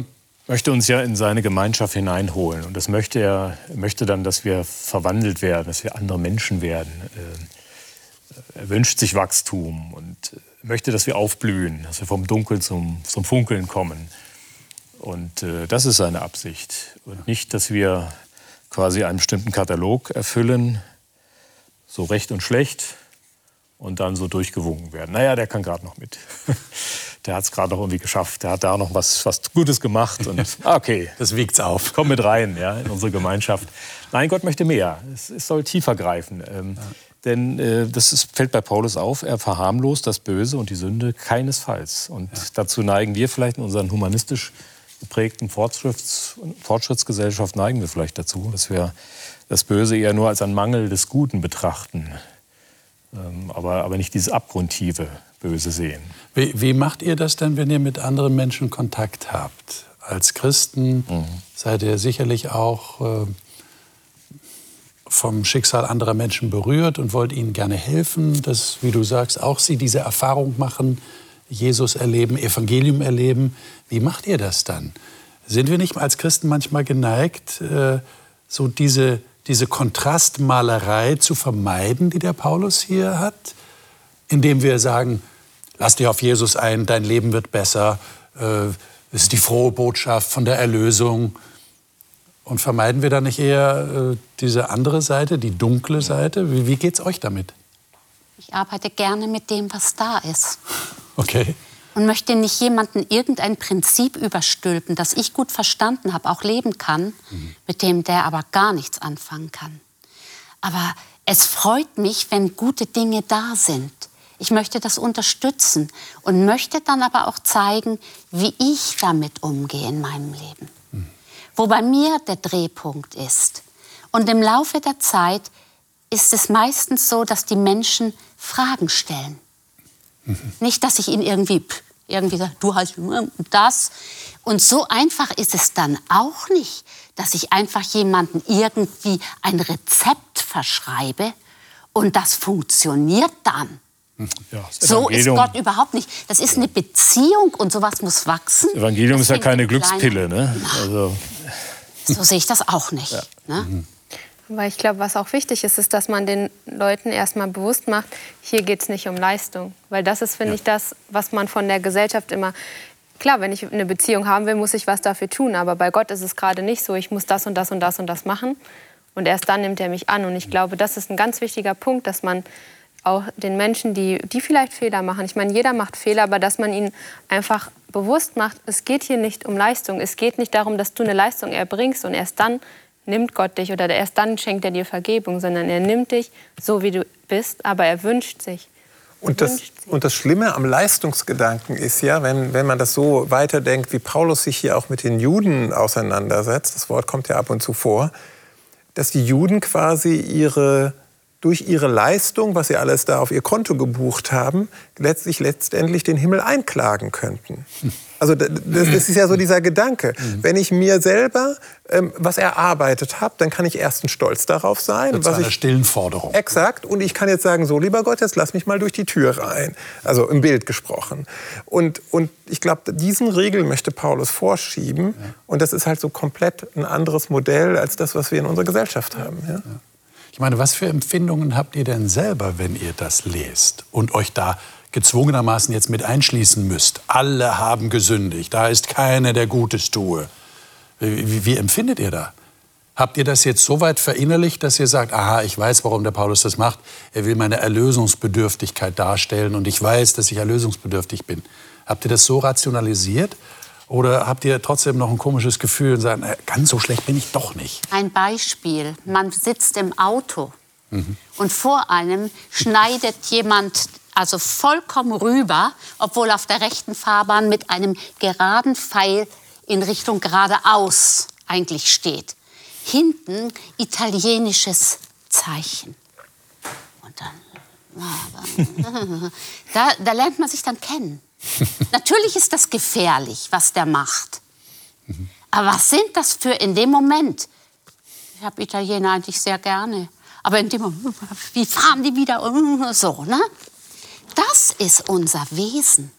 möchte uns ja in seine Gemeinschaft hineinholen. Und das möchte er möchte dann, dass wir verwandelt werden, dass wir andere Menschen werden. Äh, er wünscht sich Wachstum und möchte, dass wir aufblühen, dass wir vom Dunkeln zum, zum Funkeln kommen. Und äh, das ist seine Absicht. Und nicht, dass wir quasi einen bestimmten Katalog erfüllen, so recht und schlecht und dann so durchgewunken werden. Naja, der kann gerade noch mit. Der hat es gerade noch irgendwie geschafft. Der hat da noch was, was Gutes gemacht. Und ah, okay. Das wiegt's auf. Komm mit rein ja, in unsere Gemeinschaft. Nein, Gott möchte mehr. Es, es soll tiefer greifen. Ähm, ja. Denn äh, das ist, fällt bei Paulus auf, er verharmlost das Böse und die Sünde keinesfalls. Und ja. dazu neigen wir vielleicht in unseren humanistisch geprägten Fortschritts, Fortschrittsgesellschaft neigen wir vielleicht dazu, dass wir das Böse eher nur als einen Mangel des Guten betrachten. Ähm, aber, aber nicht dieses abgrundtiefe Böse sehen. Wie, wie, macht ihr das denn, wenn ihr mit anderen Menschen Kontakt habt? Als Christen mhm. seid ihr sicherlich auch äh, vom Schicksal anderer Menschen berührt und wollt ihnen gerne helfen, dass, wie du sagst, auch sie diese Erfahrung machen, Jesus erleben, Evangelium erleben. Wie macht ihr das dann? Sind wir nicht als Christen manchmal geneigt, äh, so diese, diese Kontrastmalerei zu vermeiden, die der Paulus hier hat, indem wir sagen, lass dich auf Jesus ein, dein Leben wird besser, äh, es ist die frohe Botschaft von der Erlösung. Und vermeiden wir da nicht eher äh, diese andere Seite, die dunkle Seite? Wie, wie geht es euch damit? Ich arbeite gerne mit dem, was da ist. Okay. Und möchte nicht jemanden irgendein Prinzip überstülpen, das ich gut verstanden habe, auch leben kann, mhm. mit dem der aber gar nichts anfangen kann. Aber es freut mich, wenn gute Dinge da sind. Ich möchte das unterstützen und möchte dann aber auch zeigen, wie ich damit umgehe in meinem Leben. Mhm. Wo bei mir der Drehpunkt ist. Und im Laufe der Zeit ist es meistens so, dass die Menschen Fragen stellen. Mhm. Nicht, dass ich ihnen irgendwie, irgendwie sage, du hast das. Und so einfach ist es dann auch nicht, dass ich einfach jemanden irgendwie ein Rezept verschreibe und das funktioniert dann. Mhm. Ja, so ist Gott überhaupt nicht. Das ist eine Beziehung und sowas muss wachsen. Das Evangelium das ist ja keine Glückspille. Ne? Also. So sehe ich das auch nicht. Ja. Ne? Mhm. Weil ich glaube, was auch wichtig ist, ist, dass man den Leuten erstmal bewusst macht, hier geht es nicht um Leistung. Weil das ist, finde ja. ich, das, was man von der Gesellschaft immer. Klar, wenn ich eine Beziehung haben will, muss ich was dafür tun. Aber bei Gott ist es gerade nicht so, ich muss das und das und das und das machen. Und erst dann nimmt er mich an. Und ich glaube, das ist ein ganz wichtiger Punkt, dass man auch den Menschen, die, die vielleicht Fehler machen, ich meine, jeder macht Fehler, aber dass man ihnen einfach bewusst macht, es geht hier nicht um Leistung. Es geht nicht darum, dass du eine Leistung erbringst und erst dann nimmt Gott dich oder erst dann schenkt er dir Vergebung, sondern er nimmt dich so, wie du bist, aber er wünscht sich. Und das, und das Schlimme am Leistungsgedanken ist ja, wenn, wenn man das so weiterdenkt, wie Paulus sich hier auch mit den Juden auseinandersetzt, das Wort kommt ja ab und zu vor, dass die Juden quasi ihre durch ihre Leistung, was sie alles da auf ihr Konto gebucht haben, letztlich letztendlich den Himmel einklagen könnten. Also das, das ist ja so dieser Gedanke. Wenn ich mir selber ähm, was erarbeitet habe, dann kann ich erstens stolz darauf sein. Das was eine stillen Forderung. Exakt. Und ich kann jetzt sagen, so lieber Gott, jetzt lass mich mal durch die Tür rein. Also im Bild gesprochen. Und, und ich glaube, diesen Regel möchte Paulus vorschieben. Ja. Und das ist halt so komplett ein anderes Modell als das, was wir in unserer Gesellschaft haben. Ja? Ja. Ich meine, was für Empfindungen habt ihr denn selber, wenn ihr das lest und euch da gezwungenermaßen jetzt mit einschließen müsst? Alle haben gesündigt, da ist keiner, der Gutes tue. Wie, wie, empfindet ihr da? Habt ihr das jetzt so weit verinnerlicht, dass ihr sagt, aha, ich weiß, warum der Paulus das macht. Er will meine Erlösungsbedürftigkeit darstellen und ich weiß, dass ich erlösungsbedürftig bin. Habt ihr das so rationalisiert? Oder habt ihr trotzdem noch ein komisches Gefühl und sagen, ganz so schlecht bin ich doch nicht? Ein Beispiel. Man sitzt im Auto mhm. und vor einem schneidet jemand also vollkommen rüber, obwohl auf der rechten Fahrbahn mit einem geraden Pfeil in Richtung geradeaus eigentlich steht. Hinten italienisches Zeichen. Und dann, da, da lernt man sich dann kennen. Natürlich ist das gefährlich, was der macht. Aber was sind das für in dem Moment? Ich habe Italiener eigentlich sehr gerne. Aber in dem Moment, wie fahren die wieder so, ne? Das ist unser Wesen.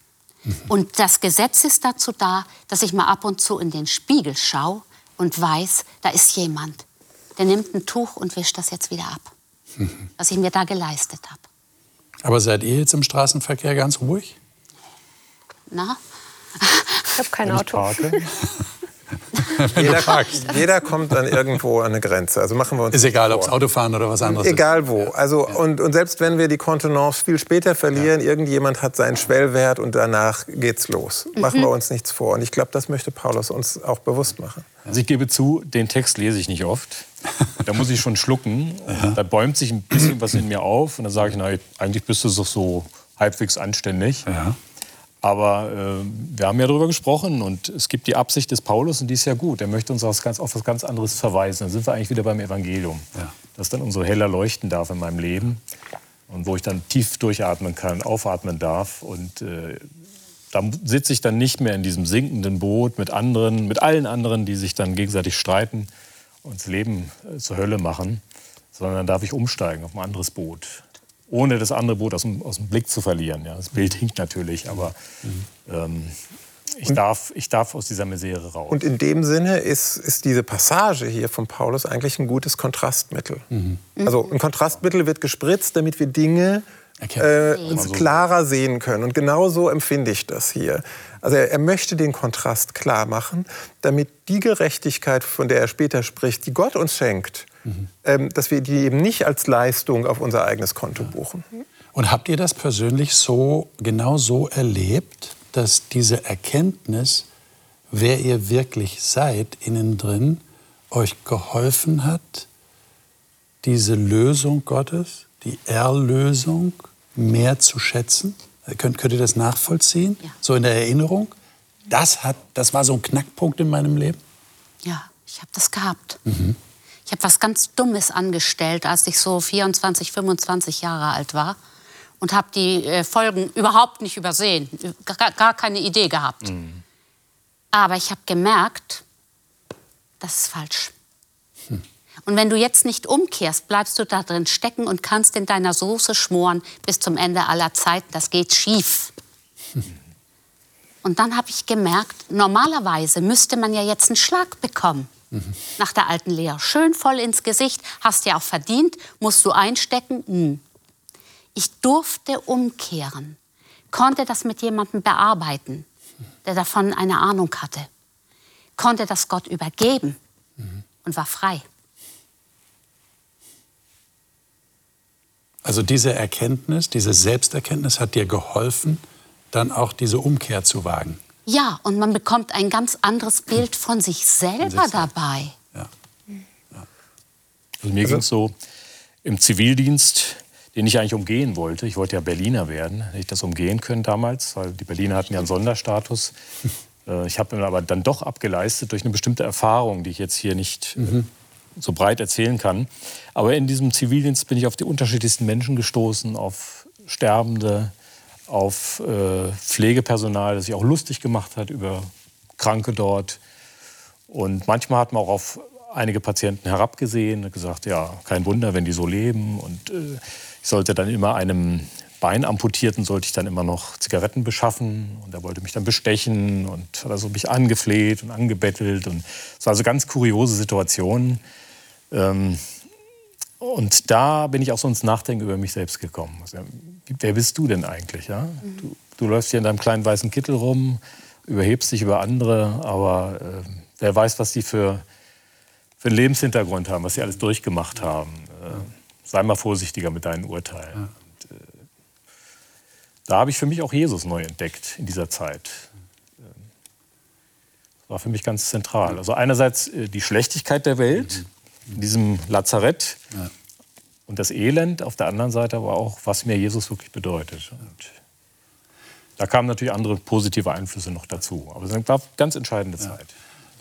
Und das Gesetz ist dazu da, dass ich mal ab und zu in den Spiegel schaue und weiß, da ist jemand, der nimmt ein Tuch und wischt das jetzt wieder ab, was ich mir da geleistet habe. Aber seid ihr jetzt im Straßenverkehr ganz ruhig? Na? Ich habe kein Auto. jeder, jeder, kommt dann irgendwo an eine Grenze. Also machen wir uns Ist egal, ob es Autofahren oder was anderes egal ist. Egal wo. Also, ja. und, und selbst wenn wir die Kontenance viel später verlieren, ja. irgendjemand hat seinen Schwellwert und danach geht's los. Mhm. Machen wir uns nichts vor. Und ich glaube, das möchte Paulus uns auch bewusst machen. Also ich gebe zu, den Text lese ich nicht oft. Da muss ich schon schlucken. Da bäumt sich ein bisschen was in mir auf. Und dann sage ich, na, eigentlich bist du doch so halbwegs anständig. Ja. Aber äh, wir haben ja darüber gesprochen und es gibt die Absicht des Paulus und die ist ja gut. Er möchte uns auf, ganz, auf was ganz anderes verweisen. Dann sind wir eigentlich wieder beim Evangelium. Ja. Das dann umso heller leuchten darf in meinem Leben. und wo ich dann tief durchatmen kann, aufatmen darf. Und äh, da sitze ich dann nicht mehr in diesem sinkenden Boot mit anderen, mit allen anderen, die sich dann gegenseitig streiten und das Leben äh, zur Hölle machen, sondern dann darf ich umsteigen auf ein anderes Boot. Ohne das andere Boot aus dem, aus dem Blick zu verlieren. Ja, das Bild hinkt natürlich, aber ähm, ich, darf, ich darf aus dieser Misere raus. Und in dem Sinne ist, ist diese Passage hier von Paulus eigentlich ein gutes Kontrastmittel. Mhm. Also ein Kontrastmittel wird gespritzt, damit wir Dinge äh, klarer sehen können. Und genau so empfinde ich das hier. Also er, er, möchte den Kontrast klar machen, damit die Gerechtigkeit, von der er später spricht, die Gott uns schenkt, mhm. dass wir die eben nicht als Leistung auf unser eigenes Konto buchen. Und habt ihr das persönlich so genau so erlebt, dass diese Erkenntnis, wer ihr wirklich seid, innen drin, euch geholfen hat, diese Lösung Gottes, die Erlösung, mehr zu schätzen? Könnt, könnt ihr das nachvollziehen? Ja. So in der Erinnerung? Das, hat, das war so ein Knackpunkt in meinem Leben? Ja, ich habe das gehabt. Mhm. Ich habe was ganz Dummes angestellt, als ich so 24, 25 Jahre alt war und habe die äh, Folgen überhaupt nicht übersehen, gar, gar keine Idee gehabt. Mhm. Aber ich habe gemerkt, das ist falsch. Und wenn du jetzt nicht umkehrst, bleibst du da drin stecken und kannst in deiner Soße schmoren bis zum Ende aller Zeiten. Das geht schief. Und dann habe ich gemerkt, normalerweise müsste man ja jetzt einen Schlag bekommen. Nach der alten Lehre. Schön voll ins Gesicht, hast ja auch verdient, musst du einstecken. Hm. Ich durfte umkehren, konnte das mit jemandem bearbeiten, der davon eine Ahnung hatte, konnte das Gott übergeben und war frei. Also diese Erkenntnis, diese Selbsterkenntnis hat dir geholfen, dann auch diese Umkehr zu wagen. Ja, und man bekommt ein ganz anderes Bild von sich selber dabei. Ja. Ja. Also mir also, ging es so im Zivildienst, den ich eigentlich umgehen wollte. Ich wollte ja Berliner werden, hätte ich das umgehen können damals, weil die Berliner hatten ja einen Sonderstatus. Äh, ich habe ihn aber dann doch abgeleistet durch eine bestimmte Erfahrung, die ich jetzt hier nicht äh, mhm so breit erzählen kann. Aber in diesem Zivildienst bin ich auf die unterschiedlichsten Menschen gestoßen, auf Sterbende, auf äh, Pflegepersonal, das sich auch lustig gemacht hat über Kranke dort. Und manchmal hat man auch auf einige Patienten herabgesehen und gesagt, ja, kein Wunder, wenn die so leben. Und äh, ich sollte dann immer einem Bein amputierten, sollte ich dann immer noch Zigaretten beschaffen. Und er wollte mich dann bestechen und hat also mich angefleht und angebettelt. Und es war also ganz kuriose Situationen. Ähm, und da bin ich auch so ins Nachdenken über mich selbst gekommen. Also, wer bist du denn eigentlich? Ja? Mhm. Du, du, läufst hier in deinem kleinen weißen Kittel rum, überhebst dich über andere, aber äh, wer weiß, was die für, für einen Lebenshintergrund haben, was sie alles durchgemacht haben. Äh, sei mal vorsichtiger mit deinen Urteilen. Und, äh, da habe ich für mich auch Jesus neu entdeckt in dieser Zeit. Das war für mich ganz zentral. Also einerseits äh, die Schlechtigkeit der Welt. In diesem Lazarett. Ja. Und das Elend auf der anderen Seite aber auch, was mir Jesus wirklich bedeutet. Und da kamen natürlich andere positive Einflüsse noch dazu. Aber es war eine ganz entscheidende ja. Zeit.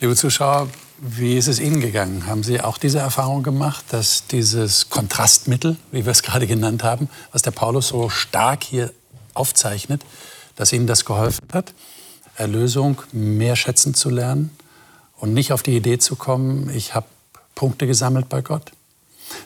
Liebe Zuschauer, wie ist es Ihnen gegangen? Haben Sie auch diese Erfahrung gemacht, dass dieses Kontrastmittel, wie wir es gerade genannt haben, was der Paulus so stark hier aufzeichnet, dass Ihnen das geholfen hat, Erlösung mehr schätzen zu lernen und nicht auf die Idee zu kommen, ich habe Punkte gesammelt bei Gott.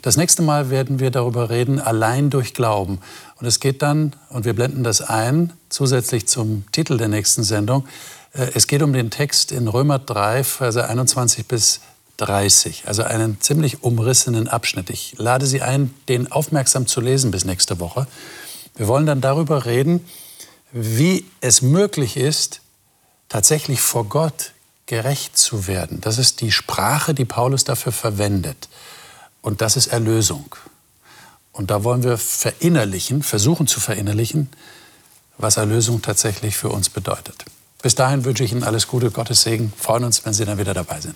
Das nächste Mal werden wir darüber reden, allein durch Glauben. Und es geht dann, und wir blenden das ein, zusätzlich zum Titel der nächsten Sendung, äh, es geht um den Text in Römer 3, Verse 21 bis 30, also einen ziemlich umrissenen Abschnitt. Ich lade Sie ein, den aufmerksam zu lesen bis nächste Woche. Wir wollen dann darüber reden, wie es möglich ist, tatsächlich vor Gott gerecht zu werden. Das ist die Sprache, die Paulus dafür verwendet. Und das ist Erlösung. Und da wollen wir verinnerlichen, versuchen zu verinnerlichen, was Erlösung tatsächlich für uns bedeutet. Bis dahin wünsche ich Ihnen alles Gute, Gottes Segen. Freuen uns, wenn Sie dann wieder dabei sind.